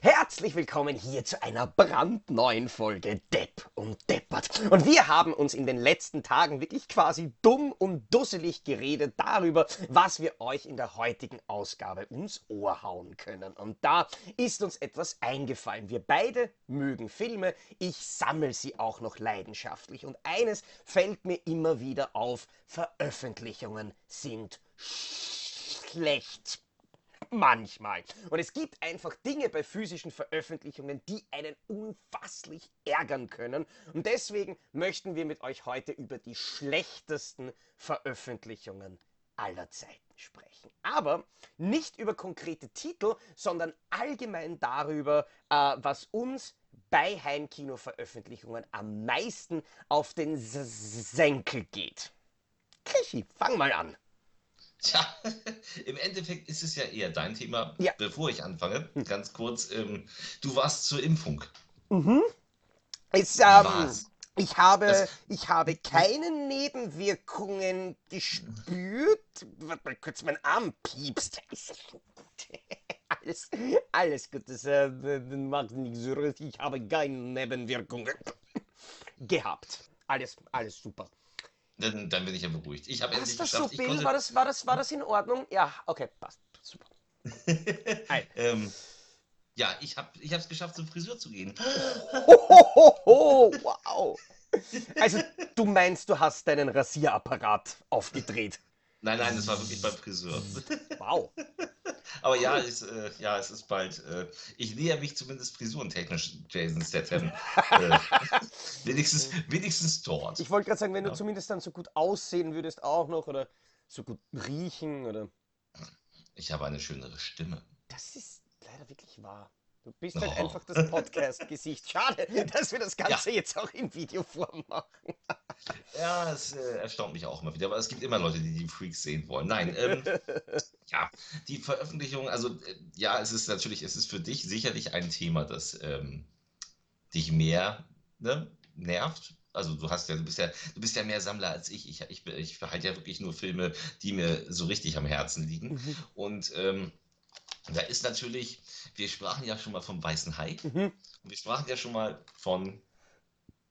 Herzlich willkommen hier zu einer brandneuen Folge Depp und Deppert. Und wir haben uns in den letzten Tagen wirklich quasi dumm und dusselig geredet darüber, was wir euch in der heutigen Ausgabe ums Ohr hauen können. Und da ist uns etwas eingefallen. Wir beide mögen Filme, ich sammle sie auch noch leidenschaftlich. Und eines fällt mir immer wieder auf, Veröffentlichungen sind schlecht manchmal. Und es gibt einfach Dinge bei physischen Veröffentlichungen, die einen unfasslich ärgern können. Und deswegen möchten wir mit euch heute über die schlechtesten Veröffentlichungen aller Zeiten sprechen. Aber nicht über konkrete Titel, sondern allgemein darüber, äh, was uns bei Heimkino-Veröffentlichungen am meisten auf den Senkel geht. Krischi, fang mal an. Tja, im Endeffekt ist es ja eher dein Thema. Ja. Bevor ich anfange, ganz kurz, ähm, du warst zur Impfung. Mhm. Es, ähm, ich, habe, Das- ich habe keine Nebenwirkungen gespürt. Warte mal kurz, mein Arm piepst. Ist das schon gut? alles, alles gut. Das äh, macht nichts. Ich habe keine Nebenwirkungen gehabt. Alles, alles super. Dann, dann bin ich ja beruhigt. Ich habe endlich das so, geschafft, ich Bill? konnte, War das, war, das, war das in Ordnung? Ja, okay, passt. Super. Ähm, ja, ich habe es geschafft, zum Friseur zu gehen. Hohoho, wow. Also, du meinst, du hast deinen Rasierapparat aufgedreht. Nein, nein, das war wirklich beim Friseur. Wow. Aber ja, es, äh, ja, es ist bald. Äh, ich näher mich zumindest frisurentechnisch Jason Statham. äh, wenigstens, wenigstens dort. Ich wollte gerade sagen, wenn du Ja. zumindest dann so gut aussehen würdest auch noch oder so gut riechen oder... Ich habe eine schönere Stimme. Das ist leider wirklich wahr. Du bist halt Oh. einfach das Podcast-Gesicht. Schade, dass wir das Ganze jetzt auch in Videoform machen. Ja, es äh, erstaunt mich auch immer wieder, aber es gibt immer Leute, die die Freaks sehen wollen. Nein, ähm, ja, die Veröffentlichung, also äh, ja, es ist natürlich, es ist für dich sicherlich ein Thema, das ähm, dich mehr ne, nervt. Also du hast ja, du bist ja, du bist ja mehr Sammler als ich. Ich, ich, ich behalte ja wirklich nur Filme, die mir so richtig am Herzen liegen. Mhm. Und ähm, da ist natürlich, wir sprachen ja schon mal vom Weißen Hai. Mhm. Und wir sprachen ja schon mal von,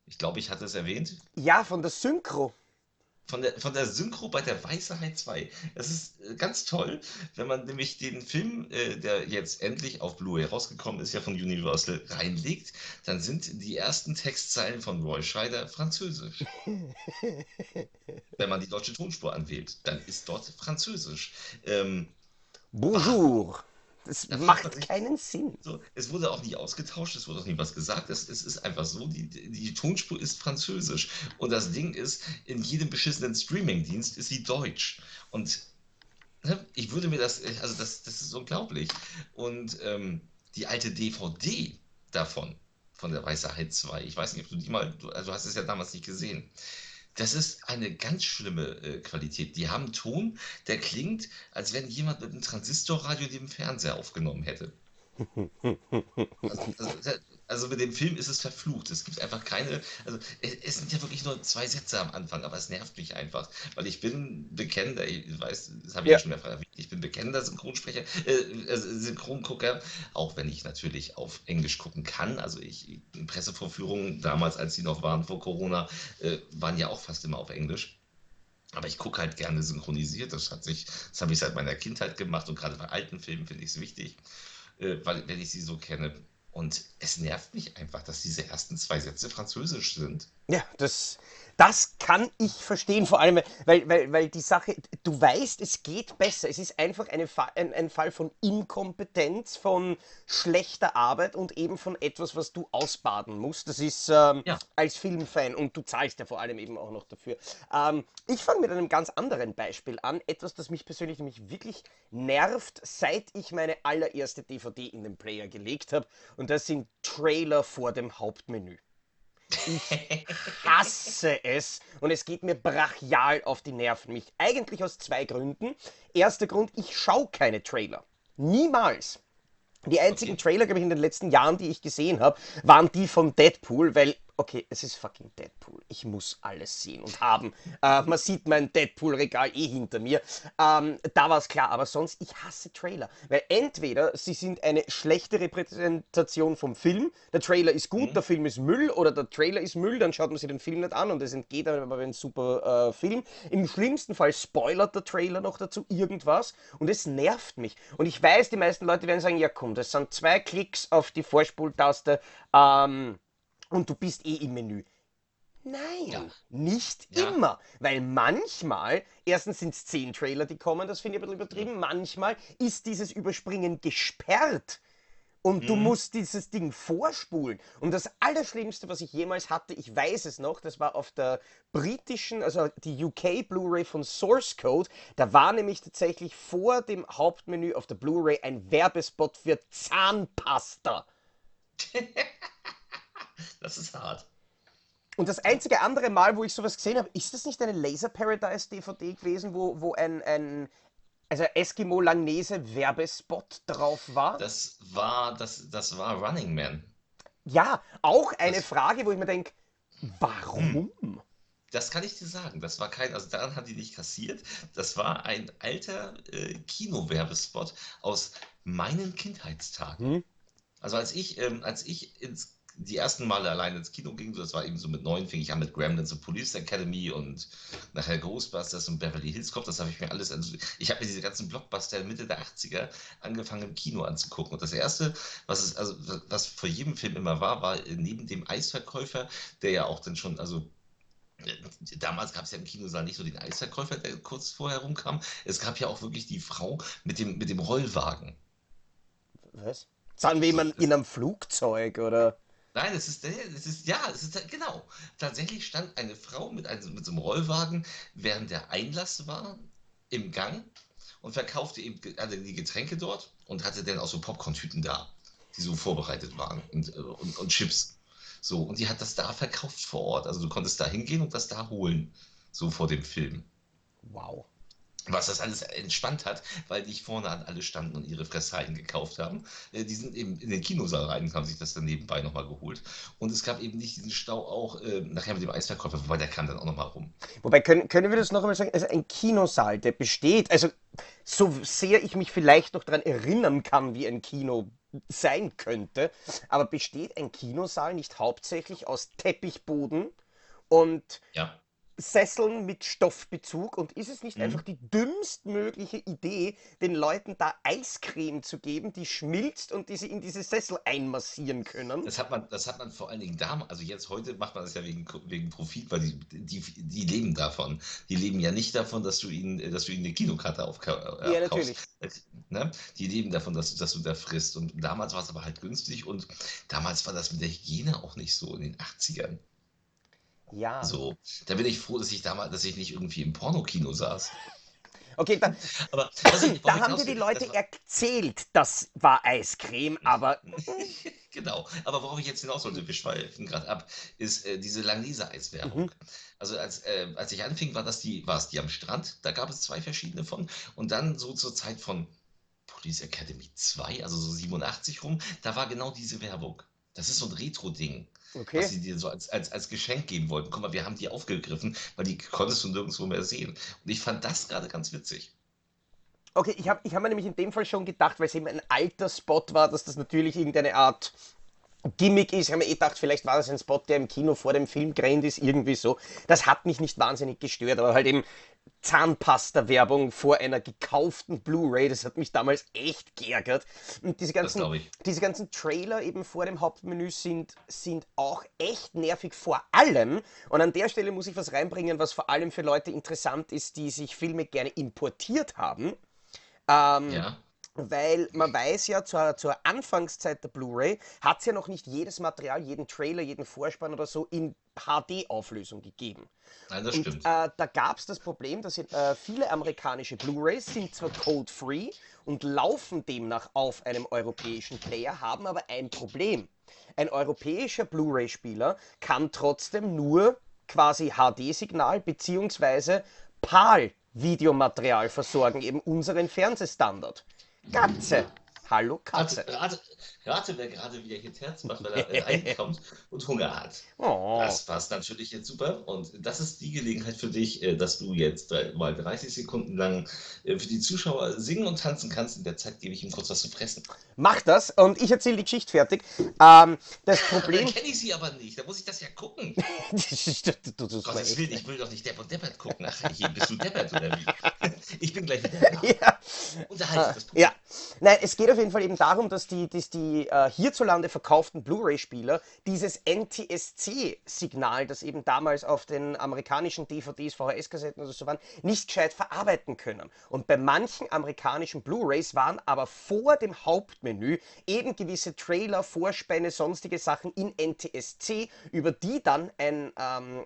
ich glaube, ich hatte es erwähnt, Ja, von der Synchro. von der, von der Synchro bei der Weiße Hai 2. Das ist äh, ganz toll, wenn man nämlich den Film, äh, der jetzt endlich auf Blu-ray rausgekommen ist, ja von Universal, reinlegt, dann sind die ersten Textzeilen von Roy Scheider französisch. wenn man die deutsche Tonspur anwählt, dann ist dort französisch. Ähm, Bonjour. Das Das macht nicht- keinen Sinn. so, es wurde auch nie ausgetauscht, es wurde auch nie was gesagt. Es, es ist einfach so, die, die Tonspur ist französisch. Und das Ding ist, in jedem beschissenen Streamingdienst ist sie deutsch. Und ne, ich würde mir das, also das, das ist unglaublich. Und ähm, die alte DVD davon, von der Weiße Hai 2, ich weiß nicht, ob du die mal, du, also du hast es ja damals nicht gesehen. Das ist eine ganz schlimme äh, Qualität. Die haben einen Ton, der klingt, als wenn jemand mit einem Transistorradio den Fernseher aufgenommen hätte. Also, also, also mit dem Film ist es verflucht. Es gibt einfach keine. Also es, sind ja wirklich nur zwei Sätze am Anfang, aber es nervt mich einfach, weil ich bin bekennender, ich weiß, das habe ich ja, Ja. schon mehrfach erwähnt, ich bin bekennender Synchronsprecher, äh, also Synchrongucker, auch wenn ich natürlich auf Englisch gucken kann. Also ich Pressevorführungen damals, als sie noch waren vor Corona, äh, waren ja auch fast immer auf Englisch. Aber ich gucke halt gerne synchronisiert. Das hat sich, das habe ich seit meiner Kindheit gemacht und gerade bei alten Filmen finde ich es wichtig, äh, weil wenn ich sie so kenne. Und es nervt mich einfach, dass diese ersten zwei Sätze französisch sind. Ja, das, das kann ich verstehen, vor allem, weil, weil, weil die Sache, du weißt, es geht besser. Es ist einfach eine, Fa- ein, ein Fall von Inkompetenz, von schlechter Arbeit und eben von etwas, was du ausbaden musst. Das ist ähm, Ja. als Filmfan und du zahlst ja vor allem eben auch noch dafür. Ähm, ich fange mit einem ganz anderen Beispiel an. Etwas, das mich persönlich nämlich wirklich nervt, seit ich meine allererste DVD in den Player gelegt habe. Und das sind Trailer vor dem Hauptmenü. Ich hasse es und es geht mir brachial auf die Nerven. Mich eigentlich aus zwei Gründen. Erster Grund, ich schaue keine Trailer. Niemals. Die einzigen Okay. Trailer, glaube ich, in den letzten Jahren, die ich gesehen habe, waren die von Deadpool, weil okay, es ist fucking Deadpool. Ich muss alles sehen und haben. Äh, man sieht mein Deadpool-Regal eh hinter mir. Ähm, da war es klar, aber sonst, ich hasse Trailer. Weil entweder sie sind eine schlechte Repräsentation vom Film, der Trailer ist gut, mhm. der Film ist Müll, oder der Trailer ist Müll, dann schaut man sich den Film nicht an und es entgeht aber ein super äh, Film. Im schlimmsten Fall spoilert der Trailer noch dazu irgendwas und es nervt mich. Und ich weiß, die meisten Leute werden sagen, ja komm, das sind zwei Klicks auf die Vorspultaste. Ähm, und du bist eh im Menü. Nein, ja. nicht ja. immer. Weil manchmal, erstens sind es zehn Trailer, die kommen, das finde ich ein bisschen übertrieben. Manchmal ist dieses Überspringen gesperrt. Und mhm. du musst dieses Ding vorspulen. Und das Allerschlimmste, was ich jemals hatte, ich weiß es noch, das war auf der britischen, also die UK Blu-ray von Source Code. Da war nämlich tatsächlich vor dem Hauptmenü auf der Blu-ray ein Werbespot für Zahnpasta. Das ist hart. Und das einzige andere Mal, wo ich sowas gesehen habe, ist das nicht eine Laser Paradise DVD gewesen, wo, wo ein, ein also Eskimo Langnese Werbespot drauf war? Das war, das, das war Running Man. Ja, auch eine das, Frage, wo ich mir denke, warum? Hm. Das kann ich dir sagen. Das war kein, also daran hat die nicht kassiert. Das war ein alter äh, Kinowerbespot aus meinen Kindheitstagen. Hm? Also als ich, ähm, als ich ins die ersten Male allein ins Kino ging, das war eben so mit neun, fing ich an mit Gremlins und Police Academy und nachher Ghostbusters und Beverly Hills Cop, das habe ich mir alles, also ich habe mir diese ganzen Blockbuster Mitte der 80er angefangen im Kino anzugucken und das erste, was es, also was vor jedem Film immer war, war neben dem Eisverkäufer, der ja auch dann schon, also Damals gab es ja im Kinosaal nicht so den Eisverkäufer, der kurz vorher rumkam. Es gab ja auch wirklich die Frau mit dem, mit dem Rollwagen. Was? Sagen wir jemand in einem Flugzeug oder? Nein, es ist, es ist, ja, es ist, genau. Tatsächlich stand eine Frau mit, einem, mit so einem Rollwagen, während der Einlass war, im Gang und verkaufte eben also die Getränke dort und hatte dann auch so Popcorn-Tüten da, die so vorbereitet waren und, und, und Chips. So, und die hat das da verkauft vor Ort. Also du konntest da hingehen und das da holen, so vor dem Film. Wow was das alles entspannt hat, weil die vorne an alle standen und ihre Fresshalten gekauft haben. Äh, die sind eben in den Kinosaal rein und haben sich das dann nebenbei nochmal geholt. Und es gab eben nicht diesen Stau auch äh, nachher mit dem Eisverkäufer, wobei der kam dann auch nochmal rum. Wobei, können, können wir das noch einmal sagen? Also ein Kinosaal, der besteht, also so sehr ich mich vielleicht noch daran erinnern kann, wie ein Kino sein könnte, aber besteht ein Kinosaal nicht hauptsächlich aus Teppichboden und ja. Sesseln mit Stoffbezug und ist es nicht mhm. einfach die dümmstmögliche Idee, den Leuten da Eiscreme zu geben, die schmilzt und die sie in diese Sessel einmassieren können? Das hat man, das hat man vor allen Dingen damals, also jetzt heute macht man das ja wegen, wegen Profit, weil die, die, die leben davon. Die leben ja nicht davon, dass du ihnen, dass du ihnen eine Kinokarte aufkaufst. Ja, natürlich. Ne? Die leben davon, dass, dass du da frisst. Und damals war es aber halt günstig und damals war das mit der Hygiene auch nicht so in den 80ern. Ja. So, da bin ich froh, dass ich damals, dass ich nicht irgendwie im Pornokino saß. Okay, dann, aber ich, da haben dir die Leute das erzählt, das war Eiscreme, aber. genau, aber worauf ich jetzt hinaus wollte, wir schweifen gerade ab, ist äh, diese Langnese-Eiswerbung. Mhm. Also als, äh, als ich anfing, war das die, war es die am Strand, da gab es zwei verschiedene von. Und dann so zur Zeit von Police Academy 2, also so 87 rum, da war genau diese Werbung. Das ist so ein Retro-Ding, okay. was sie dir so als, als, als Geschenk geben wollten. Guck mal, wir haben die aufgegriffen, weil die konntest du nirgendwo mehr sehen. Und ich fand das gerade ganz witzig. Okay, ich habe ich hab mir nämlich in dem Fall schon gedacht, weil es eben ein alter Spot war, dass das natürlich irgendeine Art Gimmick ist. Ich habe mir eh gedacht, vielleicht war das ein Spot, der im Kino vor dem Film gerannt ist, irgendwie so. Das hat mich nicht wahnsinnig gestört, aber halt eben Zahnpasta-Werbung vor einer gekauften Blu-ray, das hat mich damals echt geärgert. Und diese ganzen, diese ganzen Trailer eben vor dem Hauptmenü sind, sind auch echt nervig, vor allem. Und an der Stelle muss ich was reinbringen, was vor allem für Leute interessant ist, die sich Filme gerne importiert haben. Ähm, ja weil man weiß ja, zur, zur Anfangszeit der Blu-ray hat es ja noch nicht jedes Material, jeden Trailer, jeden Vorspann oder so in HD-Auflösung gegeben. Nein, das und, stimmt. Äh, da gab es das Problem, dass äh, viele amerikanische Blu-rays sind zwar code-free und laufen demnach auf einem europäischen Player, haben aber ein Problem. Ein europäischer Blu-ray-Spieler kann trotzdem nur quasi HD-Signal bzw. PAL Videomaterial versorgen, eben unseren Fernsehstandard. Katze! Hallo Katze. Rate, rate, rate, wer gerade wieder hier Herz macht, weil er reinkommt und Hunger hat. Oh. Das passt natürlich jetzt super. Und das ist die Gelegenheit für dich, äh, dass du jetzt mal 30 Sekunden lang äh, für die Zuschauer singen und tanzen kannst. In der Zeit gebe ich ihm kurz was zu fressen. Mach das und ich erzähle die Geschichte fertig. Ähm, das Problem. Dann kenne ich sie aber nicht. Da muss ich das ja gucken. du, du, du, Gottes Willen, ich will doch nicht Depp und Deppert gucken. Ach, hier bist du Deppert oder wie? Ich bin gleich wieder da. ja. Unterhalte das Ja, nein, es geht auf jeden Fall eben darum, dass die, dass die äh, hierzulande verkauften Blu-ray-Spieler dieses NTSC-Signal, das eben damals auf den amerikanischen DVDs, VHS-Kassetten oder so waren, nicht gescheit verarbeiten können. Und bei manchen amerikanischen Blu-rays waren aber vor dem Hauptmenü eben gewisse Trailer, Vorspänne, sonstige Sachen in NTSC, über die dann ein ähm,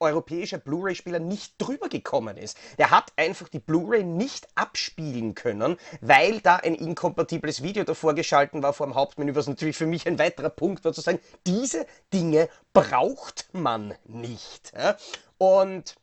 europäischer Blu-ray-Spieler nicht drüber gekommen ist. Der hat einfach die Blu-ray nicht abspielen können, weil da ein inkompatibles Video davor geschalten war vor dem Hauptmenü, was natürlich für mich ein weiterer Punkt war, zu sagen, diese Dinge braucht man nicht. Und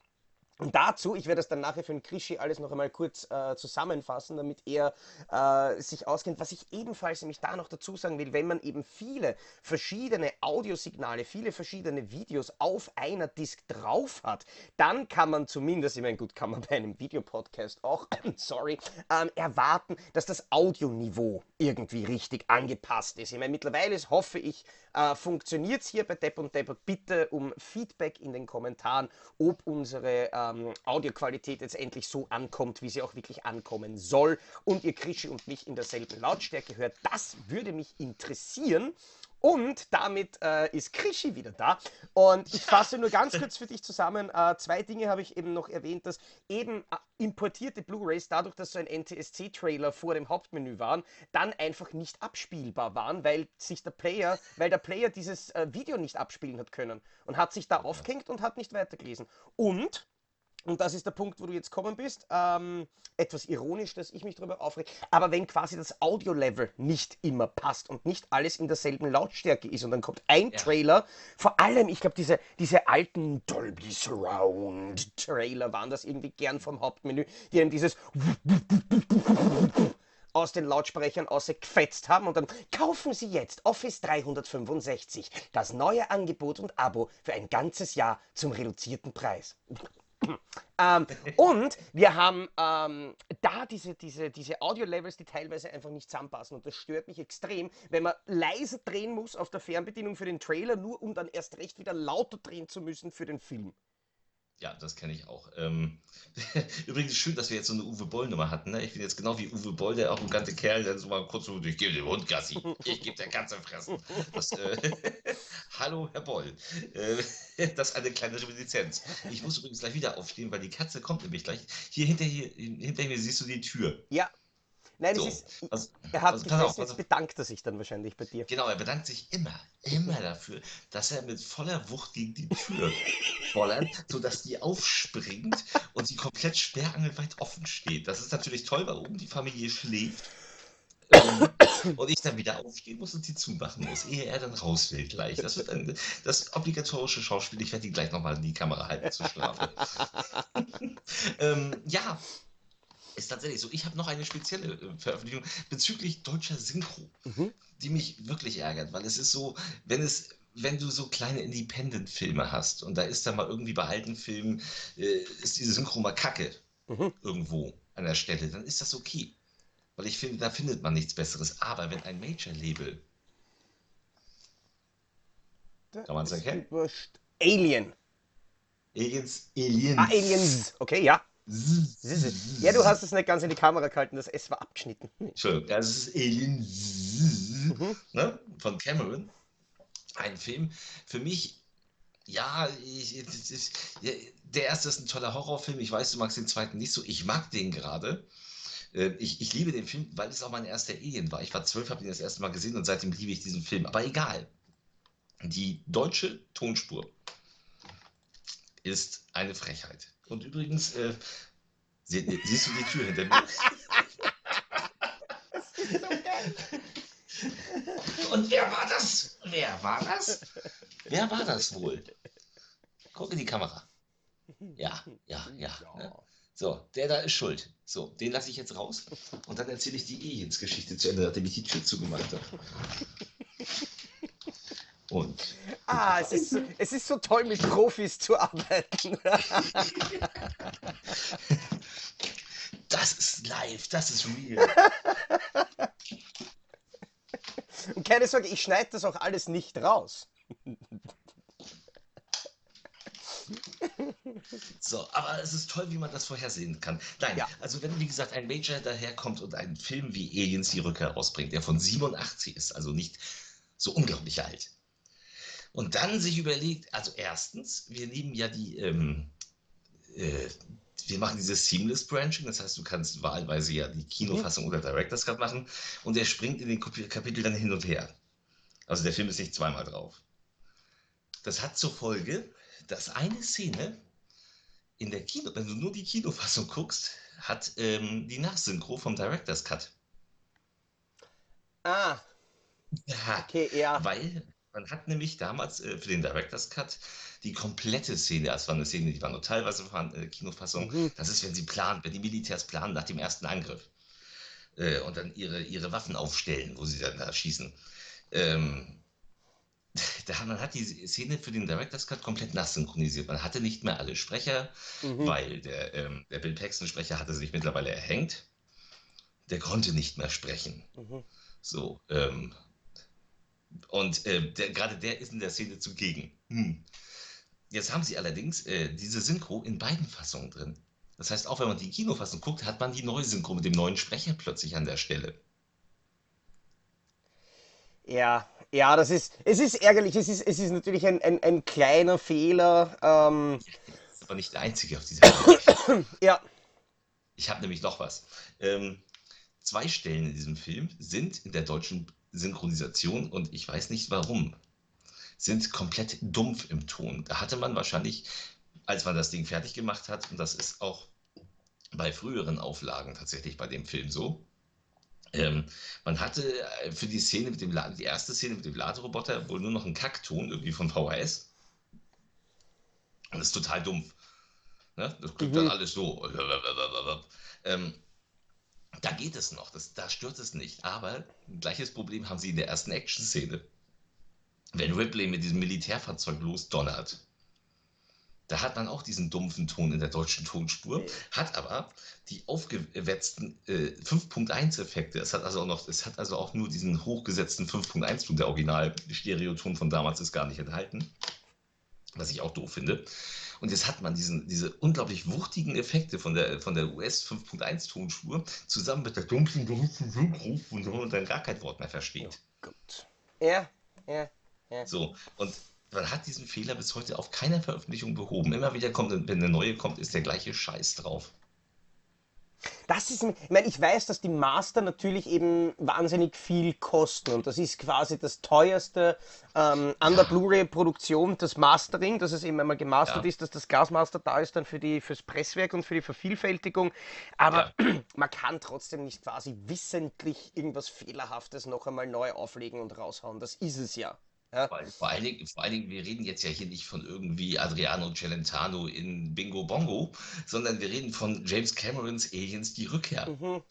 und dazu, ich werde das dann nachher für den Krischi alles noch einmal kurz äh, zusammenfassen, damit er äh, sich auskennt. Was ich ebenfalls nämlich da noch dazu sagen will, wenn man eben viele verschiedene Audiosignale, viele verschiedene Videos auf einer Disk drauf hat, dann kann man zumindest, ich meine, gut, kann man bei einem Videopodcast auch, sorry, ähm, erwarten, dass das Audioniveau irgendwie richtig angepasst ist. Ich meine, mittlerweile ist, hoffe ich, äh, funktioniert es hier bei Depp und Depp. Bitte um Feedback in den Kommentaren, ob unsere ähm, Audioqualität jetzt endlich so ankommt, wie sie auch wirklich ankommen soll und ihr Krischi und mich in derselben Lautstärke hört. Das würde mich interessieren. Und damit äh, ist Krischi wieder da. Und ich fasse nur ganz kurz für dich zusammen. Äh, zwei Dinge habe ich eben noch erwähnt, dass eben äh, importierte Blu-rays, dadurch, dass so ein NTSC-Trailer vor dem Hauptmenü waren, dann einfach nicht abspielbar waren, weil sich der Player, weil der Player dieses äh, Video nicht abspielen hat können und hat sich da aufgehängt und hat nicht weitergelesen. Und und das ist der Punkt, wo du jetzt kommen bist. Ähm, etwas ironisch, dass ich mich darüber aufrege. Aber wenn quasi das Audio-Level nicht immer passt und nicht alles in derselben Lautstärke ist und dann kommt ein ja. Trailer, vor allem, ich glaube, diese, diese alten Dolby Surround Trailer waren das irgendwie gern vom Hauptmenü, die dann dieses aus den Lautsprechern ausgefetzt haben und dann kaufen Sie jetzt Office 365, das neue Angebot und Abo für ein ganzes Jahr zum reduzierten Preis. Ähm, und wir haben ähm, da diese, diese, diese Audio-Levels, die teilweise einfach nicht zusammenpassen. Und das stört mich extrem, wenn man leise drehen muss auf der Fernbedienung für den Trailer, nur um dann erst recht wieder lauter drehen zu müssen für den Film. Ja, das kenne ich auch. Ähm, übrigens schön, dass wir jetzt so eine Uwe Boll-Nummer hatten. Ne? Ich bin jetzt genau wie Uwe Boll, der arrogante Kerl, der so mal kurz so, ich gebe dem Hund Gassi, ich gebe der Katze fressen. Das, äh, Hallo, Herr Boll. Äh, das ist eine kleine Reminiszenz. Ich muss übrigens gleich wieder aufstehen, weil die Katze kommt nämlich gleich. Hier hinter, hier, hinter mir siehst du die Tür. Ja, Nein, so, ist, also, er hat also, gefressen, auf, jetzt bedankt er sich dann wahrscheinlich bei dir. Genau, er bedankt sich immer, immer dafür, dass er mit voller Wucht gegen die Tür bollert, sodass die aufspringt und sie komplett sperrangelweit offen steht. Das ist natürlich toll, weil oben die Familie schläft. Ähm, und ich dann wieder aufstehen muss und sie zumachen muss, ehe er dann raus will gleich. Das wird ein, das obligatorische Schauspiel. Ich werde ihn gleich nochmal in die Kamera halten zu schlafen. ähm, ja, ist tatsächlich so. Ich habe noch eine spezielle äh, Veröffentlichung bezüglich deutscher Synchro, mhm. die mich wirklich ärgert, weil es ist so, wenn es wenn du so kleine Independent-Filme hast und da ist dann mal irgendwie bei alten Filmen, äh, ist diese Synchro mal kacke mhm. irgendwo an der Stelle, dann ist das okay. Weil ich finde, da findet man nichts Besseres. Aber wenn ein Major-Label. Kann man es erkennen? Alien. Aliens, Aliens. Ah, Aliens. Okay, ja. Ja, du hast es nicht ganz in die Kamera gehalten, das S war abgeschnitten. Entschuldigung, das ist Alien mhm. ne? von Cameron. Ein Film. Für mich, ja, ich, ich, der erste ist ein toller Horrorfilm. Ich weiß, du magst den zweiten nicht so. Ich mag den gerade. Äh, ich, ich liebe den Film, weil es auch mein erster Alien war. Ich war zwölf, habe ihn das erste Mal gesehen und seitdem liebe ich diesen Film. Aber egal. Die deutsche Tonspur ist eine Frechheit. Und übrigens, äh, sie, siehst du die Tür hinter mir? Das ist so geil. Und wer war das? Wer war das? Wer war das wohl? Guck in die Kamera. Ja, ja, ja. Ne? So, der da ist schuld. So, den lasse ich jetzt raus und dann erzähle ich die Aliens-Geschichte zu Ende, nachdem ich die Tür zugemacht habe. Und. Ah, es ist, so, es ist so toll, mit Profis zu arbeiten. Das ist live, das ist real. Und keine Sorge, ich schneide das auch alles nicht raus. So, aber es ist toll, wie man das vorhersehen kann. Nein, ja. also wenn, wie gesagt, ein Major daherkommt und einen Film wie Aliens die Rückkehr rausbringt, der von 87 ist, also nicht so unglaublich alt, und dann sich überlegt, also erstens, wir nehmen ja die, ähm, äh, wir machen dieses Seamless Branching, das heißt, du kannst wahlweise ja die Kinofassung mhm. oder Director's Cut machen und der springt in den Kapitel dann hin und her. Also der Film ist nicht zweimal drauf. Das hat zur Folge, dass eine Szene in der Kino, wenn du nur die Kinofassung guckst, hat ähm, die Nachsynchro vom Director's Cut. Ah. Ja, okay, ja. Weil man hat nämlich damals äh, für den Director's Cut die komplette Szene, das war eine Szene, die war nur teilweise von äh, Kinofassung, mhm. das ist, wenn sie planen, wenn die Militärs planen nach dem ersten Angriff äh, und dann ihre, ihre Waffen aufstellen, wo sie dann da schießen. Ähm, da, man hat die Szene für den Director's Cut komplett nachsynchronisiert. Man hatte nicht mehr alle Sprecher, mhm. weil der, ähm, der Bill Paxton-Sprecher hatte sich mittlerweile erhängt. Der konnte nicht mehr sprechen. Mhm. So, ähm, und äh, der, gerade der ist in der Szene zugegen. Hm. Jetzt haben sie allerdings äh, diese Synchro in beiden Fassungen drin. Das heißt, auch wenn man die Kinofassung guckt, hat man die neue Synchro mit dem neuen Sprecher plötzlich an der Stelle. Ja, ja, das ist, es ist ärgerlich. Es ist, es ist natürlich ein, ein, ein kleiner Fehler. Ähm, ist aber nicht der einzige auf dieser Welt. ja. Ich habe nämlich noch was. Ähm, zwei Stellen in diesem Film sind in der deutschen Synchronisation und ich weiß nicht warum, sind komplett dumpf im Ton. Da hatte man wahrscheinlich, als man das Ding fertig gemacht hat, und das ist auch bei früheren Auflagen tatsächlich bei dem Film so, ähm, man hatte äh, für die Szene mit dem La die erste Szene mit dem Laderoboter wohl nur noch einen Kackton irgendwie von VHS. Und das ist total dumpf. Ne? Das klingt mhm. dann alles so. Ähm, da geht es noch, das, da stört es nicht. Aber gleiches Problem haben sie in der ersten Action-Szene. Wenn Ripley mit diesem Militärfahrzeug losdonnert, da hat man auch diesen dumpfen Ton in der deutschen Tonspur, hat aber die aufgewetzten äh, 5.1-Effekte. Es hat also auch noch, es hat also auch nur diesen hochgesetzten 5.1-Ton. Der Original-Stereoton von damals ist gar nicht enthalten. Was ich auch doof finde. Und jetzt hat man diesen, diese unglaublich wuchtigen Effekte von der, von der US 5.1 Tonspur zusammen mit der dunklen, dumpfen Synchro, wo man dann gar kein Wort mehr versteht. Oh Gott. Ja, ja, ja. So, und man hat diesen Fehler bis heute auf keiner Veröffentlichung behoben. Immer wieder kommt, wenn eine neue kommt, ist der gleiche Scheiß drauf. Das ist, ich meine, ich weiß, dass die Master natürlich eben wahnsinnig viel kosten und das ist quasi das teuerste ähm, an der Blu-ray-Produktion, das Mastering, dass es eben einmal gemastert ja. ist, dass das Glasmaster da ist dann für die, fürs Presswerk und für die Vervielfältigung. Aber ja. man kann trotzdem nicht quasi wissentlich irgendwas Fehlerhaftes noch einmal neu auflegen und raushauen. Das ist es ja. Ja. Vor, vor, allen Dingen, vor allen Dingen, wir reden jetzt ja hier nicht von irgendwie Adriano Celentano in Bingo Bongo, sondern wir reden von James Camerons Aliens Die Rückkehr. Mhm.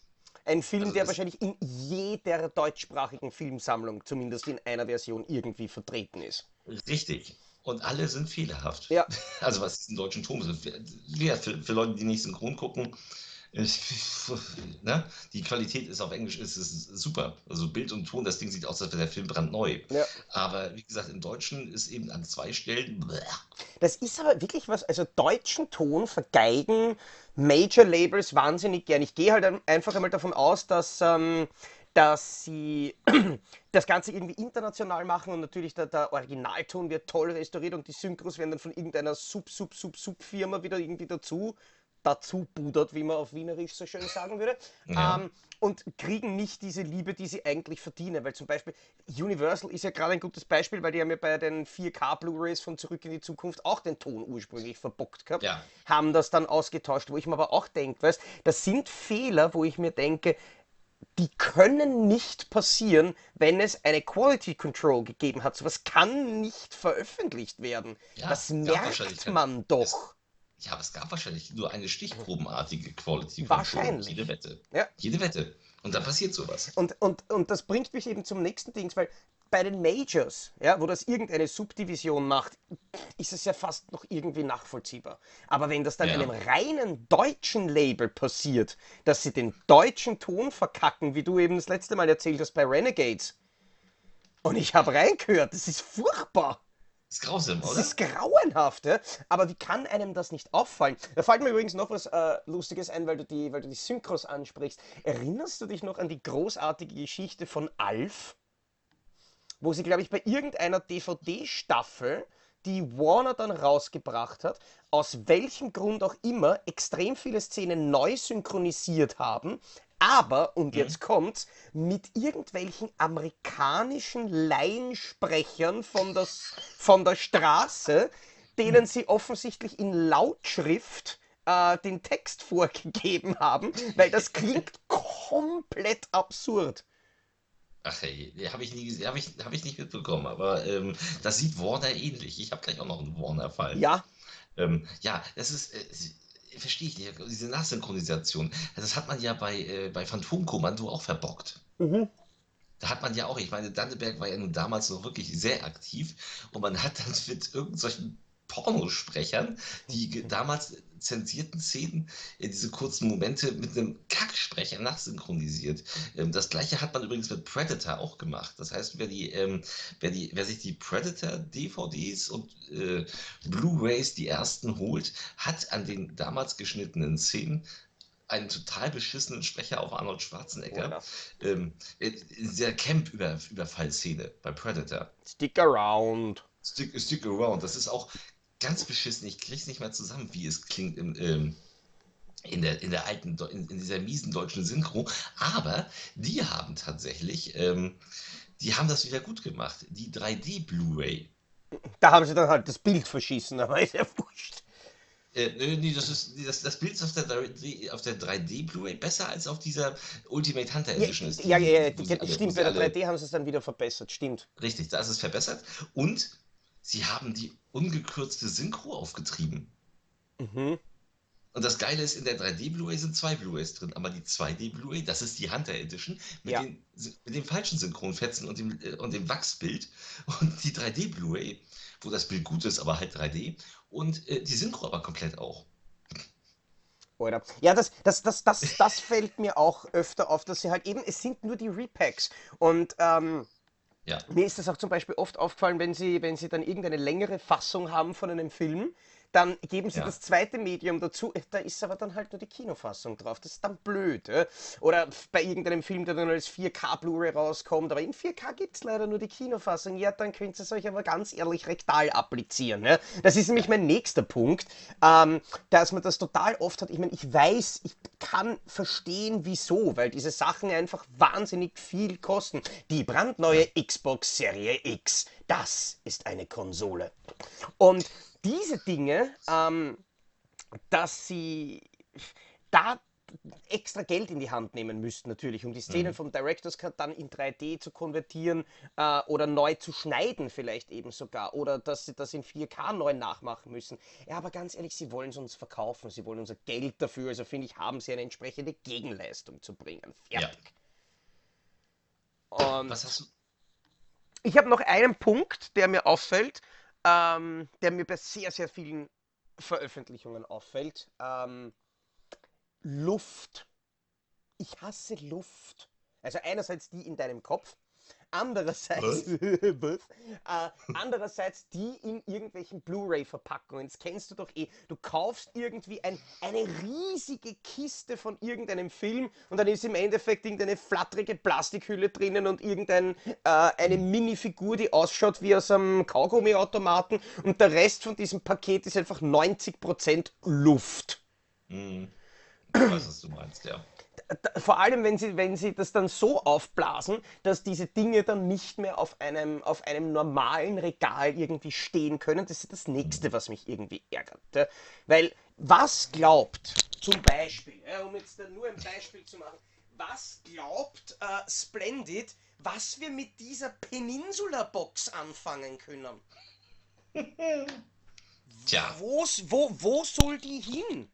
Ein Film, also der wahrscheinlich in jeder deutschsprachigen Filmsammlung, zumindest in einer Version, irgendwie vertreten ist. Richtig. Und alle sind fehlerhaft. Ja. Also was ist im deutschen Ton? Ja, für, für Leute, die nicht synchron gucken, ne? Die Qualität ist auf Englisch ist, ist super. Also Bild und Ton, das Ding sieht aus, als wäre der Film brandneu. Ja. Aber wie gesagt, im Deutschen ist eben an zwei Stellen. Das ist aber wirklich was, also deutschen Ton vergeigen Major Labels wahnsinnig gern. Ich gehe halt einfach einmal davon aus, dass. Ähm, dass sie das Ganze irgendwie international machen und natürlich der, der, Originalton wird toll restauriert und die Synchros werden dann von irgendeiner Sub-Sub-Sub-Sub-Firma wieder irgendwie dazu dazu pudert, wie man auf Wienerisch so schön sagen würde. Ja. Ähm, und kriegen nicht diese Liebe, die sie eigentlich verdienen. Weil zum Beispiel Universal ist ja gerade ein gutes Beispiel, weil die haben ja bei den 4K Blu-rays von Zurück in die Zukunft auch den Ton ursprünglich verbockt gehabt. Ja. Haben das dann ausgetauscht, wo ich mir aber auch denke, weißt, das sind Fehler, wo ich mir denke, die können nicht passieren, wenn es eine Quality Control gegeben hat. Sowas kann nicht veröffentlicht werden. Ja, das merkt man doch. Ja, aber es gab wahrscheinlich nur eine stichprobenartige Quality Control. Wahrscheinlich. Jede Wette. Ja. Jede Wette. Und dann passiert sowas. Und, und, und das bringt mich eben zum nächsten Ding, weil bei den Majors, ja, wo das irgendeine Subdivision macht, ist es ja fast noch irgendwie nachvollziehbar. Aber wenn das dann ja. einem reinen deutschen Label passiert, dass sie den deutschen Ton verkacken, wie du eben das letzte Mal erzählt hast bei Renegades, und ich habe reingehört, das ist furchtbar. Das ist grausam, oder? Das ist grauenhaft, ja? aber wie kann einem das nicht auffallen? Da fällt mir übrigens noch was äh, Lustiges ein, weil du, die, weil du die Synchros ansprichst. Erinnerst du dich noch an die großartige Geschichte von Alf? Wo sie, glaube ich, bei irgendeiner DVD-Staffel, die Warner dann rausgebracht hat, aus welchem Grund auch immer, extrem viele Szenen neu synchronisiert haben, aber, und jetzt mhm. kommt's, mit irgendwelchen amerikanischen Laiensprechern von, das, von der Straße, denen sie offensichtlich in Lautschrift äh, den Text vorgegeben haben, weil das klingt komplett absurd. Ach hey, habe ich, nie, hab ich, hab ich nicht mitbekommen, aber ähm, das sieht Warner ähnlich. Ich habe gleich auch noch einen Warner-Fall. Ja. Ähm, ja, das ist, äh, verstehe ich nicht, diese Nachsynchronisation, das hat man ja bei, äh, bei Phantomkommando auch verbockt. Mhm. Da hat man ja auch, ich meine, Danneberg war ja nun damals noch wirklich sehr aktiv und man hat dann mit irgendwelchen Pornosprechern, die damals zensierten Szenen, äh, diese kurzen Momente mit einem Kacksprecher nachsynchronisiert. Ähm, das gleiche hat man übrigens mit Predator auch gemacht. Das heißt, wer, die, ähm, wer, die, wer sich die Predator-DVDs und äh, Blu-rays, die ersten holt, hat an den damals geschnittenen Szenen einen total beschissenen Sprecher auf Arnold Schwarzenegger. Oh, ähm, in dieser Camp-Überfallszene bei Predator. Stick around. Stick, stick around. Das ist auch ganz beschissen. Ich krieg's nicht mehr zusammen, wie es klingt im, ähm, in, der, in der alten, in, in, dieser miesen deutschen Synchro. Aber die haben tatsächlich, ähm, die haben das wieder gut gemacht. Die 3D Blu-ray. Da haben sie dann halt das Bild verschießen, aber ist ja wurscht. Äh, nee, das, ist, das, das Bild ist auf der, 3D, auf der 3D Blu-ray besser als auf dieser Ultimate Hunter Edition. Ja, ist die, ja, ja, ja alle, stimmt, bei der 3D haben sie es dann wieder verbessert, stimmt. Richtig, da ist es verbessert. Und sie haben die ungekürzte Synchro aufgetrieben. Mhm. Und das Geile ist, in der 3D Blu-ray sind zwei Blu-rays drin, aber die 2D Blu-ray, das ist die Hunter Edition mit, ja. den, mit den falschen Synchronfetzen und dem, äh, und dem Wachsbild. Und die 3D Blu-ray, wo das Bild gut ist, aber halt 3D. Und äh, die Synchro aber komplett auch. Oder? Ja, das, das, das, das, das fällt mir auch öfter auf, dass sie halt eben, es sind nur die Repacks. Und ähm, ja. Mir ist das auch zum Beispiel oft aufgefallen, wenn Sie, wenn Sie dann irgendeine längere Fassung haben von einem Film, dann geben sie ja. das zweite Medium dazu, da ist aber dann halt nur die Kinofassung drauf. Das ist dann blöd. Ja? Oder bei irgendeinem Film, der dann als 4K Blu-ray rauskommt, aber in 4K gibt es leider nur die Kinofassung. Ja, dann könnt ihr es euch aber ganz ehrlich rektal applizieren. Ja? Das ist nämlich mein nächster Punkt, ähm, dass man das total oft hat. Ich meine, ich weiß, ich kann verstehen, wieso, weil diese Sachen einfach wahnsinnig viel kosten. Die brandneue Xbox Serie X, das ist eine Konsole. Und diese Dinge, ähm, dass sie da extra Geld in die Hand nehmen müssten, natürlich, um die Szenen mhm. vom Director's Cut dann in 3D zu konvertieren äh, oder neu zu schneiden, vielleicht eben sogar, oder dass sie das in 4K neu nachmachen müssen. Ja, aber ganz ehrlich, sie wollen es uns verkaufen, sie wollen unser Geld dafür, also finde ich, haben sie eine entsprechende Gegenleistung zu bringen. Fertig. Ja. Und Was hast du? Ich habe noch einen Punkt, der mir auffällt ähm, der mir bei sehr, sehr vielen Veröffentlichungen auffällt. Ähm, Luft. Ich hasse Luft. Also einerseits die in deinem Kopf, Andererseits, äh, andererseits die in irgendwelchen Blu-ray-Verpackungen. Das kennst du doch eh. Du kaufst irgendwie ein, eine riesige Kiste von irgendeinem Film und dann ist im Endeffekt irgendeine flatterige Plastikhülle drinnen und irgendeine äh, Minifigur, die ausschaut wie aus einem Kaugummiautomaten und der Rest von diesem Paket ist einfach 90% Luft. Mhm. Ich weiß, was du meinst, ja vor allem, wenn sie, wenn sie das dann so aufblasen, dass diese Dinge dann nicht mehr auf einem, auf einem normalen Regal irgendwie stehen können. Das ist das Nächste, was mich irgendwie ärgert. Weil was glaubt, zum Beispiel, um jetzt nur ein Beispiel zu machen, was glaubt äh, Splendid, was wir mit dieser Peninsula-Box anfangen können? Tja. Wo, wo, wo soll die hin?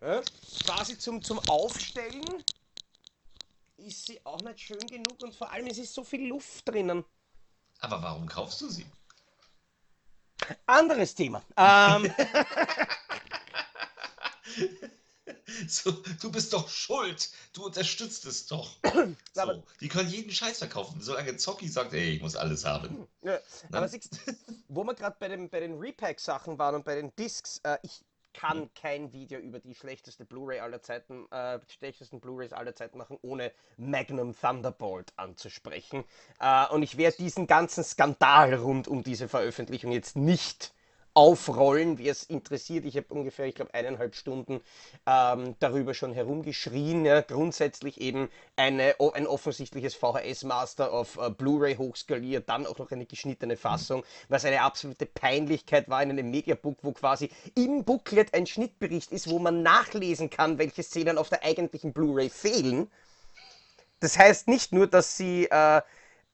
Ja? Quasi zum, zum Aufstellen ist sie auch nicht schön genug und vor allem es ist so viel Luft drinnen. Aber warum kaufst du sie? Anderes Thema. Ähm, So, du bist doch schuld. Du unterstützt es doch. So, die können jeden Scheiß verkaufen, solange Zocki sagt, ey, ich muss alles haben. ja, aber Ne? siehst, wo wir gerade bei, den- bei den Repack-Sachen waren und bei den Discs, äh, ich kann kein Video über die schlechteste Blu-ray aller Zeiten, äh, schlechtesten Blu-rays aller Zeiten machen, ohne Magnum Thunderbolt anzusprechen. Äh, und ich werde diesen ganzen Skandal rund um diese Veröffentlichung jetzt nicht aufrollen, wie es interessiert. Ich habe ungefähr, ich glaube, eineinhalb Stunden ähm, darüber schon herumgeschrien. Ja. Grundsätzlich eben eine, ein offensichtliches VHS-Master auf äh, Blu-ray hochskaliert, dann auch noch eine geschnittene Fassung, was eine absolute Peinlichkeit war in einem Mediabook, wo quasi im Booklet ein Schnittbericht ist, wo man nachlesen kann, welche Szenen auf der eigentlichen Blu-ray fehlen. Das heißt nicht nur, dass sie, äh,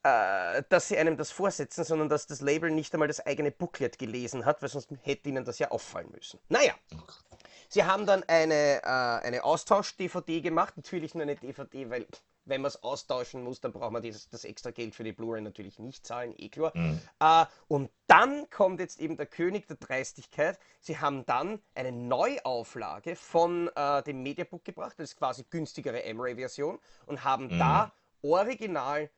dass sie einem das vorsetzen, sondern dass das Label nicht einmal das eigene Booklet gelesen hat, weil sonst hätte ihnen das ja auffallen müssen. Naja, sie haben dann eine, äh, eine Austausch-DVD gemacht, natürlich nur eine DVD, weil wenn man es austauschen muss, dann braucht man dieses, das extra Geld für die Blu-ray natürlich nicht zahlen, eh klar. Mhm. Äh, und dann kommt jetzt eben der König der Dreistigkeit. Sie haben dann eine Neuauflage von äh, dem Mediabook gebracht, das ist quasi günstigere M-Ray-Version, und haben Mhm. da original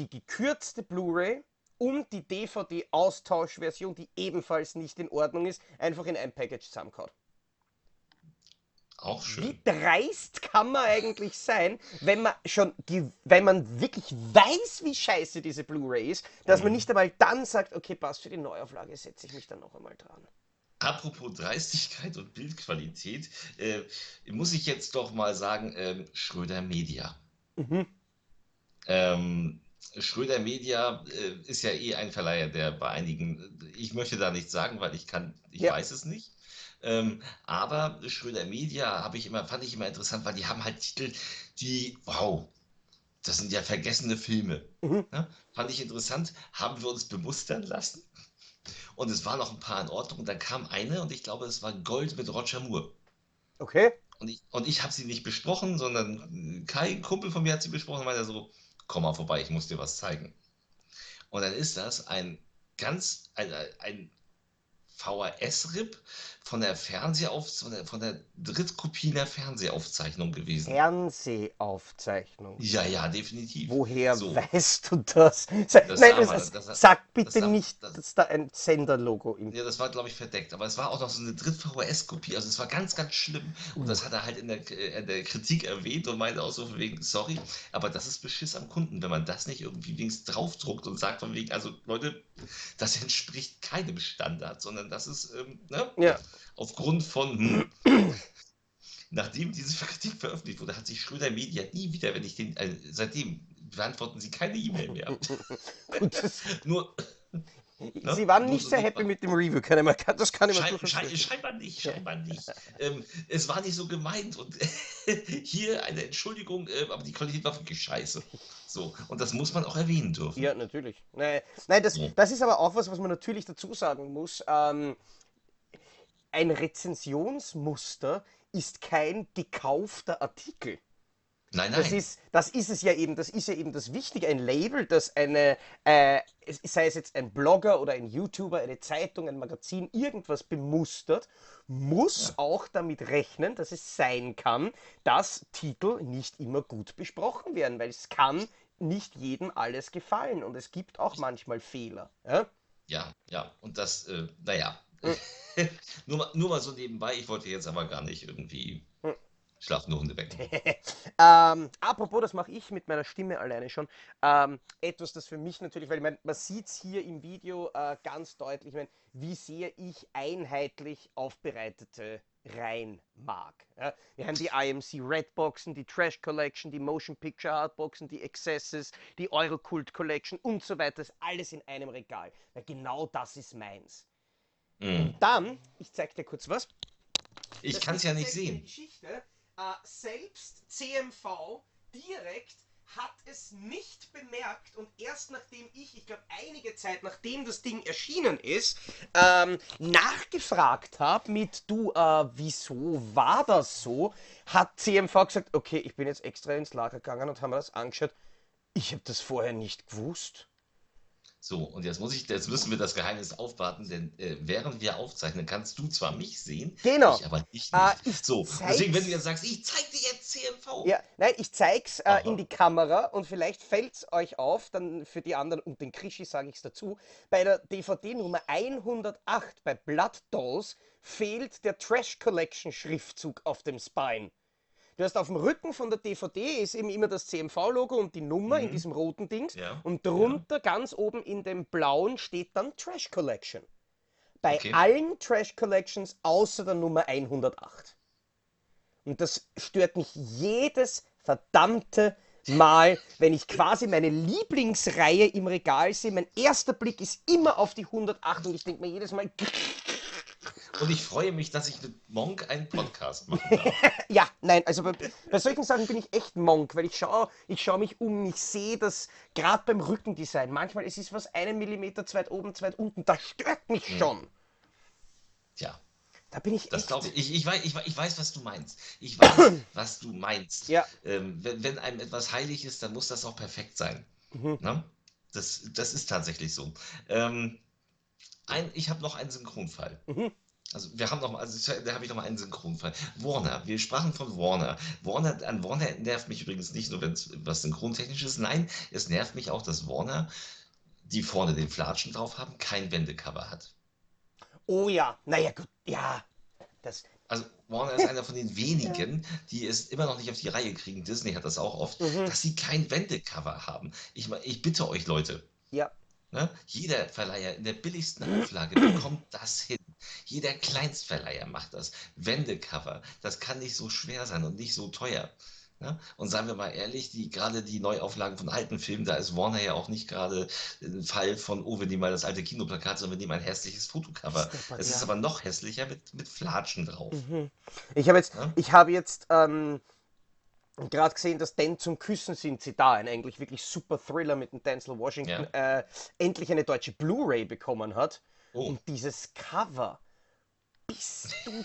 die gekürzte Blu-ray und die DVD-Austauschversion, die ebenfalls nicht in Ordnung ist, einfach in ein Package zusammengehauen. Auch Wie schön. dreist kann man eigentlich sein, wenn man schon, wenn man wirklich weiß, wie scheiße diese Blu-ray ist, dass man Mhm. nicht einmal dann sagt, okay, passt für die Neuauflage, setze ich mich dann noch einmal dran. Apropos Dreistigkeit und Bildqualität, äh, muss ich jetzt doch mal sagen, ähm, Schröder Media. Mhm. Ähm, Schröder Media äh, ist ja eh ein Verleiher, der bei einigen, ich möchte da nichts sagen, weil ich kann, ich Ja. weiß es nicht. Ähm, aber Schröder Media habe ich immer, fand ich immer interessant, weil die haben halt Titel, die, wow, das sind ja vergessene Filme. Mhm. Ne? Fand ich interessant, haben wir uns bemustern lassen. Und es waren noch ein paar in Ordnung. Und dann kam eine, und ich glaube, es war Gold mit Roger Moore. Okay? Und ich, und ich habe sie nicht besprochen, sondern Kai, ein Kumpel von mir, hat sie besprochen und meinte so, komm mal vorbei, ich muss dir was zeigen. Und dann ist das ein ganz, ein, ein VHS-Rip von der Fernsehauf, von der, von der Drittkopie der Fernsehaufzeichnung gewesen. Fernsehaufzeichnung. Ja, ja, definitiv. Woher So. weißt du das? Sa Das Nein, das, das, sag bitte nicht, das- dass da ein Senderlogo im. Ja, das war, glaube ich, verdeckt. Aber es war auch noch so eine Dritt-VHS-Kopie. Also es war ganz, ganz schlimm. Und das hat er halt in der, äh, in der Kritik erwähnt und meinte auch so von wegen, sorry, aber das ist Beschiss am Kunden, wenn man das nicht irgendwie wenigstens draufdruckt und sagt von wegen, also Leute, das entspricht keinem Standard, sondern das ist, ähm, ne, Ja. aufgrund von, hm, nachdem diese Kritik veröffentlicht wurde, hat sich Schröder Media nie wieder, wenn ich den, äh, seitdem beantworten sie keine E-Mail mehr. Nur, Ne? Sie waren nicht so sehr happy mal- mit dem Review, kann ich mal, das kann ich mir Schein, schein, scheinbar nicht, scheinbar nicht. Ähm, es war nicht so gemeint und hier eine Entschuldigung, äh, aber die Qualität war wirklich scheiße. So, und das muss man auch erwähnen dürfen. Ja, natürlich. Nein, nein das, Ja. das ist aber auch was, was man natürlich dazu sagen muss. Ähm, ein Rezensionsmuster ist kein gekaufter Artikel. Nein, Das nein. ist, das ist es ja eben, das ist ja eben das Wichtige, ein Label, das eine, äh, sei es jetzt ein Blogger oder ein YouTuber, eine Zeitung, ein Magazin, irgendwas bemustert, muss Ja. auch damit rechnen, dass es sein kann, dass Titel nicht immer gut besprochen werden, weil es kann nicht jedem alles gefallen und es gibt auch manchmal Fehler. Ja? Ja, ja, und das, äh, naja. Hm. nur, mal, nur mal so nebenbei, ich wollte jetzt aber gar nicht irgendwie Hm. Schlafende Hunde weg. ähm, apropos, das mache ich mit meiner Stimme alleine schon. Ähm, etwas, das für mich natürlich, weil ich mein, man sieht es hier im Video äh, ganz deutlich, ich mein, wie sehr ich einheitlich aufbereitete Reihen mag. Ja? Wir haben die IMC Red Boxen, die Trash Collection, die Motion Picture Art Boxen, die Excesses, die Eurocult Collection und so weiter. Das ist alles in einem Regal. Weil genau das ist meins. Hm. Dann, ich zeig dir kurz was. Ich kann es ja nicht sehen. Geschichte, äh, selbst CMV direkt hat es nicht bemerkt und erst nachdem ich, ich glaube einige Zeit nachdem das Ding erschienen ist, ähm, nachgefragt habe mit du, äh, wieso war das so, hat CMV gesagt, okay, ich bin jetzt extra ins Lager gegangen und haben mir das angeschaut. Ich habe das vorher nicht gewusst. So, und jetzt muss ich, jetzt müssen wir das Geheimnis aufwarten, denn äh, während wir aufzeichnen, kannst du zwar mich sehen, Genau. ich aber dich nicht. Ah, ich so, deswegen, wenn du jetzt sagst, ich zeig dir jetzt CMV. Ja, nein, ich zeig's äh, in die Kamera und vielleicht fällt's euch auf, dann für die anderen und den Krischi sage ich's dazu. Bei der DVD Nummer 108 bei Blood Dolls fehlt der Trash Collection Schriftzug auf dem Spine. Du hast auf dem Rücken von der DVD ist eben immer das CMV-Logo und die Nummer in Mhm. diesem roten Dings. Ja, Und drunter ganz oben in dem blauen steht dann Trash Collection. Bei Okay. allen Trash Collections außer der Nummer 108. Und das stört mich jedes verdammte Mal, wenn ich quasi meine Lieblingsreihe im Regal sehe. Mein erster Blick ist immer auf die 108 und ich denke mir jedes Mal, Und ich freue mich, dass ich mit Monk einen Podcast machen darf. ja, nein, also bei, bei solchen Sachen bin ich echt Monk, weil ich schaue ich schau mich um, ich sehe das gerade beim Rückendesign. Manchmal es ist was einen Millimeter zu weit oben, zu weit unten, das stört mich schon. Tja, Da bin ich das echt. glaube ich. Ich, ich, weiß, ich, weiß- ich weiß, was du meinst. Ich weiß, was du meinst. Ja. Ähm, wenn, wenn einem etwas heilig ist, dann muss das auch perfekt sein. Mhm. Ne? Das, das ist tatsächlich so. Ähm, ein, ich habe noch einen Synchronfall. Mhm. Also wir haben noch, also da habe ich noch mal einen Synchronfall. Warner, wir sprachen von Warner. Warner, an Warner nervt mich übrigens nicht nur, wenn es was synchrontechnisch ist. Nein, es nervt mich auch, dass Warner, die vorne den Flatschen drauf haben, kein Wendecover hat. Oh ja, naja gut, ja. Das, Also Warner ist einer von den wenigen, die es immer noch nicht auf die Reihe kriegen. Disney hat das auch oft, Mhm. dass sie kein Wendecover haben. Ich, ich bitte euch, Leute, ja. Ne? Jeder Verleiher in der billigsten Auflage bekommt das hin. Jeder Kleinstverleiher macht das. Wendecover, das kann nicht so schwer sein und nicht so teuer. Ne? Und seien wir mal ehrlich, die, gerade die Neuauflagen von alten Filmen, da ist Warner ja auch nicht gerade ein Fall von, oh, wir nehmen mal das alte Kinoplakat, sondern wir nehmen ein hässliches Fotocover. Steppert, Es ist ja. aber noch hässlicher mit, mit Flatschen drauf. Mhm. Ich habe jetzt, Ja? ich habe jetzt ähm, gerade gesehen, dass Denn zum Küssen sind sie da, ein eigentlich wirklich super Thriller mit dem Denzel Washington, äh, endlich eine deutsche Blu-ray bekommen hat. Oh, Und dieses Cover, bist du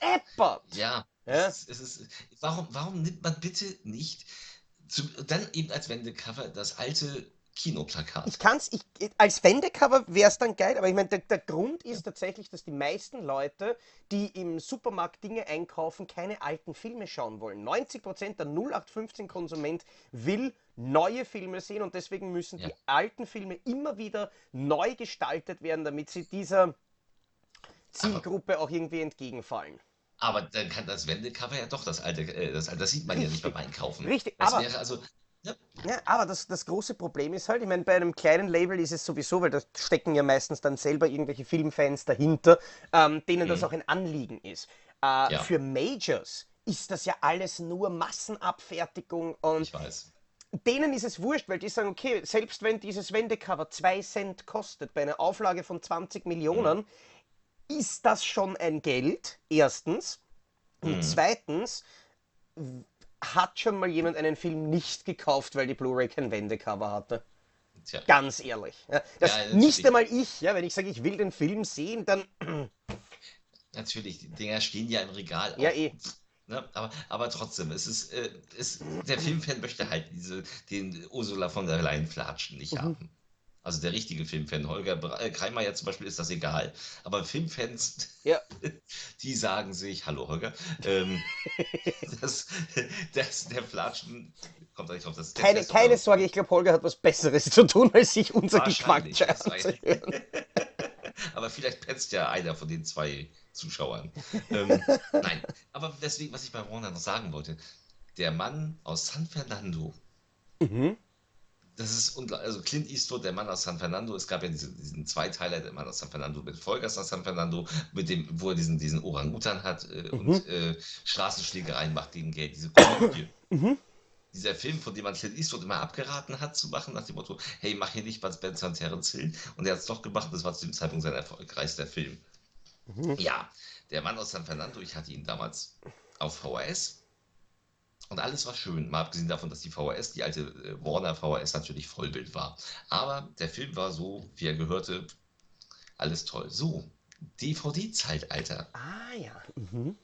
deppert? ja. Ja? Es ist, es ist, warum, warum nimmt man bitte nicht zu, dann eben als Wendecover das alte Kinoplakat? Ich kann's, ich, als Wendecover wäre es dann geil, aber ich meine, der, der Grund ist tatsächlich, dass die meisten Leute, die im Supermarkt Dinge einkaufen, keine alten Filme schauen wollen. 90% der 0815-Konsument will neue Filme sehen und deswegen müssen Ja. die alten Filme immer wieder neu gestaltet werden, damit sie dieser Zielgruppe auch irgendwie entgegenfallen. Aber dann kann das Wendecover ja doch das alte, äh, das, das sieht man ja nicht beim Einkaufen. Richtig, Das aber- wäre also, ja, Ja, aber das, das große Problem ist halt, ich meine, bei einem kleinen Label ist es sowieso, weil da stecken ja meistens dann selber irgendwelche Filmfans dahinter, ähm, denen das Mhm. auch ein Anliegen ist. Äh, Ja. Für Majors ist das ja alles nur Massenabfertigung und ich weiß. denen ist es wurscht, weil die sagen, okay, selbst wenn dieses Wendecover 2 Cent kostet, bei einer Auflage von 20 Millionen, ist das schon ein Geld, erstens. Und Mhm. zweitens hat schon mal jemand einen Film nicht gekauft, weil die Blu-ray kein Wendecover hatte. Tja, Ganz ehrlich. Ja, das Ja, nicht natürlich. einmal ich, ja, wenn ich sage, ich will den Film sehen, dann natürlich, die Dinger stehen ja im Regal. Ja, auch, eh. Ne? Aber, aber trotzdem, es ist, äh, es, der Filmfan möchte halt diese, den Ursula von der Leyen Flatschen nicht Mhm. haben. Also der richtige Filmfan, Holger äh, Kreimeyer zum Beispiel, ist das egal. Aber Filmfans, Ja. die sagen sich, hallo Holger, ähm, dass, dass der Flatschen, kommt da nicht drauf, das keine, das- keine Sorge, ich glaube, Holger hat was Besseres zu tun, als sich unser ich. anzuhören. Aber vielleicht petzt ja einer von den zwei Zuschauern. ähm, nein, aber deswegen, was ich bei Warner noch sagen wollte, der Mann aus San Fernando, Mhm. Das ist unglaublich, also Clint Eastwood, der Mann aus San Fernando, es gab ja diese, diesen Zweiteiler, der Mann aus San Fernando mit Vollgas aus San Fernando, mit dem, wo er diesen, diesen Orang-Utan hat äh, und äh, Straßenschlägereien macht gegen Geld, diese Komödie. Mhm. Dieser Film, von dem man Clint Eastwood immer abgeraten hat zu machen, nach dem Motto, hey, mach hier nicht Bud Spencer und Terence Hill. Und er hat es doch gemacht, das war zu dem Zeitpunkt sein erfolgreichster Film. Ja, der Mann aus San Fernando, ich hatte ihn damals auf VHS Und alles war schön, mal abgesehen davon, dass die VHS, die alte äh, Warner VHS natürlich Vollbild war. Aber der Film war so, wie er gehörte, alles toll. So, DVD-Zeitalter. Ah ja. Mhm.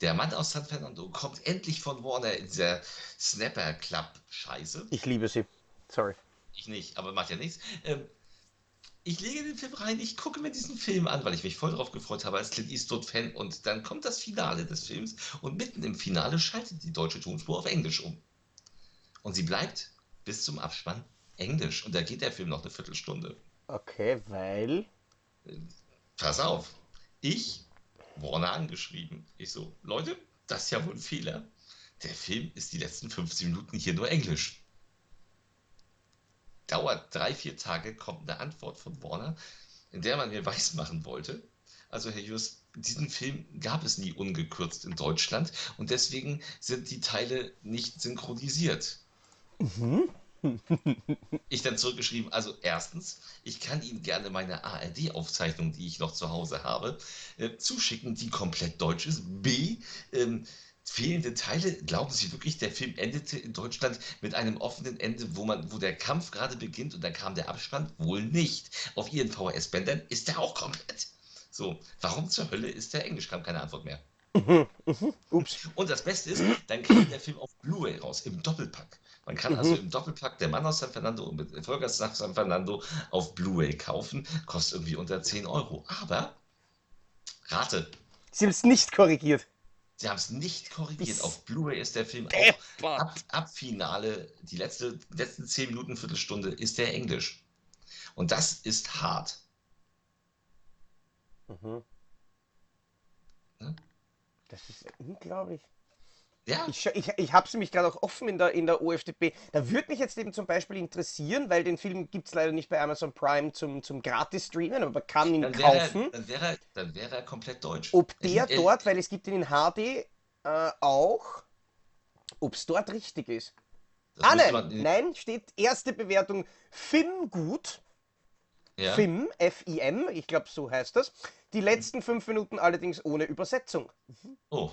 Der Mann aus San Fernando kommt endlich von Warner in dieser Snapper Club Scheiße. Ich liebe sie. Sorry. Ich nicht, aber macht ja nichts. Ähm, ich lege den Film rein, ich gucke mir diesen Film an, weil ich mich voll drauf gefreut habe als Clint Eastwood-Fan. Und dann kommt das Finale des Films und mitten im Finale schaltet die deutsche Tonspur auf Englisch um. Und sie bleibt bis zum Abspann Englisch. Und da geht der Film noch eine Viertelstunde. Okay, weil. Pass auf. Ich, Warner angeschrieben. Ich so, Leute, das ist ja wohl ein Fehler. Der Film ist die letzten 15 Minuten hier nur Englisch dauert drei, vier Tage, kommt eine Antwort von Warner, in der man mir weismachen wollte, also Herr Jus, diesen Film gab es nie ungekürzt in Deutschland und deswegen sind die Teile nicht synchronisiert. Mhm. ich dann zurückgeschrieben, also erstens, ich kann Ihnen gerne meine ARD-Aufzeichnung, die ich noch zu Hause habe, äh, zuschicken, die komplett deutsch ist. B, ähm, fehlende Teile. Glauben Sie wirklich, der Film endete in Deutschland mit einem offenen Ende, wo man, wo der Kampf gerade beginnt und dann kam der Abspann? Wohl nicht. Auf Ihren VHS-Bändern ist der auch komplett. So, warum zur Hölle ist der Englisch? Kam keine Antwort mehr. Ups. Und das Beste ist, dann kam der Film auf Blu-ray raus, im Doppelpack. Man kann also im Doppelpack Der Mann aus San Fernando und mit Vollgas nach San Fernando auf Blu-ray kaufen. Kostet irgendwie unter 10 Euro. Aber, rate. Sie haben es nicht korrigiert. Sie haben es nicht korrigiert. Auf Blu-ray ist der Film auch ab, ab, Finale, die letzte, letzten 10 Minuten, Viertelstunde, ist der Englisch. Und das ist hart. Mhm. Ne? Das ist unglaublich. Ja. Ich, ich, ich habe sie mich gerade auch offen in der, in der OFDP. Da würde mich jetzt eben zum Beispiel interessieren, weil den Film gibt es leider nicht bei Amazon Prime zum, zum Gratis-Streamen, aber man kann ihn dann kaufen. Er, dann, wäre er, dann wäre er komplett deutsch. Ob der ich, dort, weil es gibt ihn in HD äh, auch, ob es dort richtig ist. ah nein, nein, steht erste Bewertung FIM gut. Ja. FIM, F-I-M, ich glaube so heißt das. Die letzten fünf Minuten allerdings ohne Übersetzung. Oh.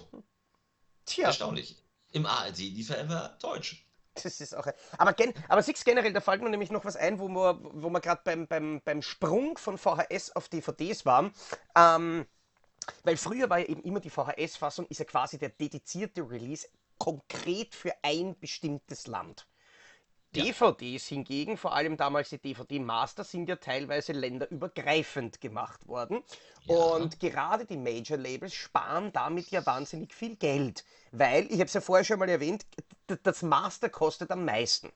Tja. Erstaunlich. Im ARD lief er immer Deutsch. Das ist auch. Aber, gen, aber Six generell, da fällt mir nämlich noch was ein, wo wir, wo wir gerade beim, beim, beim Sprung von VHS auf DVDs waren. Ähm, weil früher war ja eben immer die VHS-Fassung, ist ja quasi der dedizierte Release konkret für ein bestimmtes Land. DVDs hingegen, vor allem damals die DVD-Master, sind ja teilweise länderübergreifend gemacht worden. Ja. Und gerade die Major-Labels sparen damit ja wahnsinnig viel Geld. Weil, ich habe es ja vorher schon mal erwähnt, das Master kostet am meisten.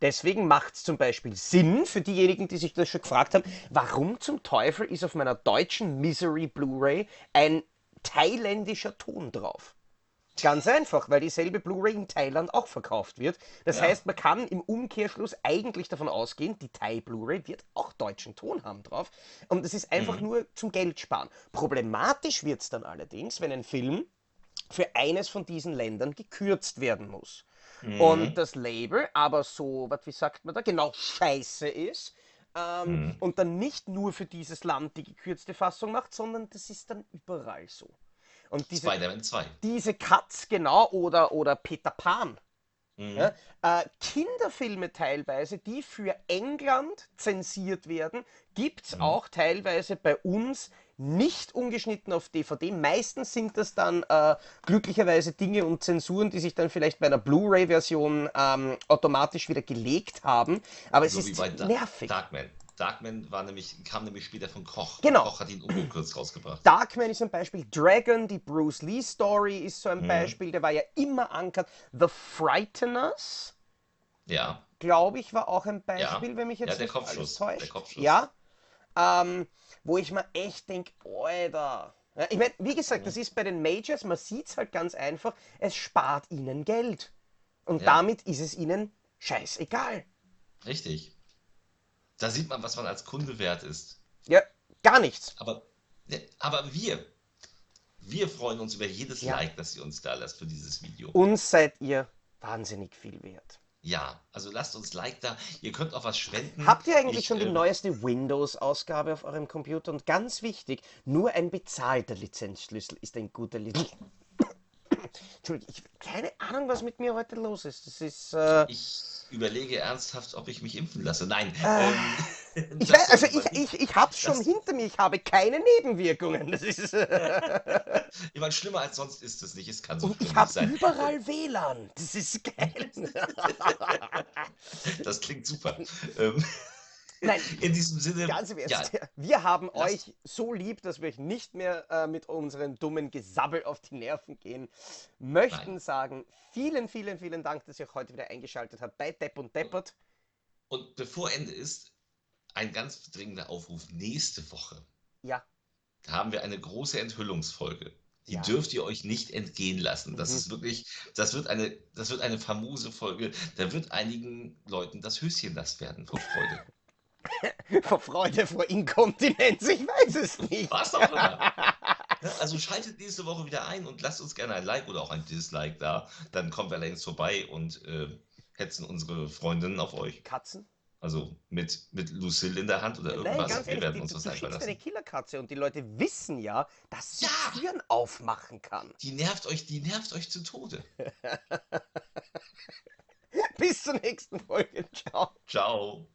Deswegen macht es zum Beispiel Sinn für diejenigen, die sich das schon gefragt haben, warum zum Teufel ist auf meiner deutschen Misery Blu-ray ein thailändischer Ton drauf? Ganz einfach, weil dieselbe Blu-ray in Thailand auch verkauft wird. Das ja. heißt, man kann im Umkehrschluss eigentlich davon ausgehen, die Thai Blu-ray wird auch deutschen Ton haben drauf. Und das ist einfach mhm. nur zum Geld sparen. Problematisch wird es dann allerdings, wenn ein Film für eines von diesen Ländern gekürzt werden muss. Mhm. Und das Label aber so, was wie sagt man da, genau scheiße ist. Ähm, mhm. Und dann nicht nur für dieses Land die gekürzte Fassung macht, sondern das ist dann überall so. Und diese, Spider-Man 2. Diese Cuts, genau, oder, oder Peter Pan. Mhm. Ja, äh, Kinderfilme teilweise, die für England zensiert werden, gibt es mhm. auch teilweise bei uns nicht ungeschnitten auf DVD. Meistens sind das dann äh, glücklicherweise Dinge und Zensuren, die sich dann vielleicht bei einer Blu-ray-Version ähm, automatisch wieder gelegt haben. Aber so es ist nervig. Darkman. Darkman war nämlich, kam nämlich später von Koch. Genau. Koch hat ihn ungekürzt rausgebracht. Darkman ist ein Beispiel. Dragon, die Bruce Lee Story ist so ein mhm. Beispiel. Der war ja immer ankert. The Frighteners. Ja. Glaube ich, war auch ein Beispiel, ja. wenn mich jetzt ja, der nicht Kopfschuss. täuscht. Der Kopfschuss. Ja. Ähm, wo ich mir echt denke, Alter. Ja, ich meine, wie gesagt, mhm. das ist bei den Majors, man sieht es halt ganz einfach, es spart ihnen Geld. Und ja. damit ist es ihnen scheißegal. Richtig. Da sieht man, was man als Kunde wert ist. Ja, gar nichts. Aber, aber wir, wir freuen uns über jedes ja. Like, das ihr uns da lasst für dieses Video. Uns seid ihr wahnsinnig viel wert. Ja, also lasst uns Like da. Ihr könnt auch was spenden. Habt ihr eigentlich ich, schon die äh, neueste Windows-Ausgabe auf eurem Computer? Und ganz wichtig, nur ein bezahlter Lizenzschlüssel ist ein guter Lizenz Entschuldigung, ich keine Ahnung, was mit mir heute los ist. Das ist. Äh, ich überlege ernsthaft, ob ich mich impfen lasse. Nein. Äh, ähm, ich weiß, also ich, ich, ich hab's schon Das- hinter mir, ich habe keine Nebenwirkungen. Das ist. Ich meine, schlimmer als sonst ist es nicht. Es kann so und ich habe überall WLAN. Das ist geil. Das klingt super. Ähm, Nein, in diesem Sinne, Ganz im Ernst, ja, wir haben Lasst- euch so lieb, dass wir euch nicht mehr äh, mit unserem dummen Gesabbel auf die Nerven gehen. Möchten Nein. sagen, vielen, vielen, vielen Dank, dass ihr auch heute wieder eingeschaltet habt bei Depp und Deppert. und bevor Ende ist, ein ganz dringender Aufruf. Nächste Woche Ja, haben wir eine große Enthüllungsfolge. Die Ja. dürft ihr euch nicht entgehen lassen. Das Mhm. ist wirklich, das wird eine, das wird eine famose Folge. Da wird einigen Leuten das Höschen nass werden vor Freude. vor Freude, vor Inkontinenz, ich weiß es nicht. Was auch immer. Also schaltet nächste Woche wieder ein und lasst uns gerne ein Like oder auch ein Dislike da. Dann kommen wir längst vorbei und äh, hetzen unsere Freundinnen auf euch. Katzen? Also mit, mit Lucille in der Hand oder Nein, irgendwas. ganz wir ehrlich, werden die, uns du was du schickst eine. Killerkatze und die Leute wissen ja, dass sie Ja. Türen aufmachen kann. Die nervt euch, die nervt euch zu Tode. Bis zur nächsten Folge. Ciao. Ciao.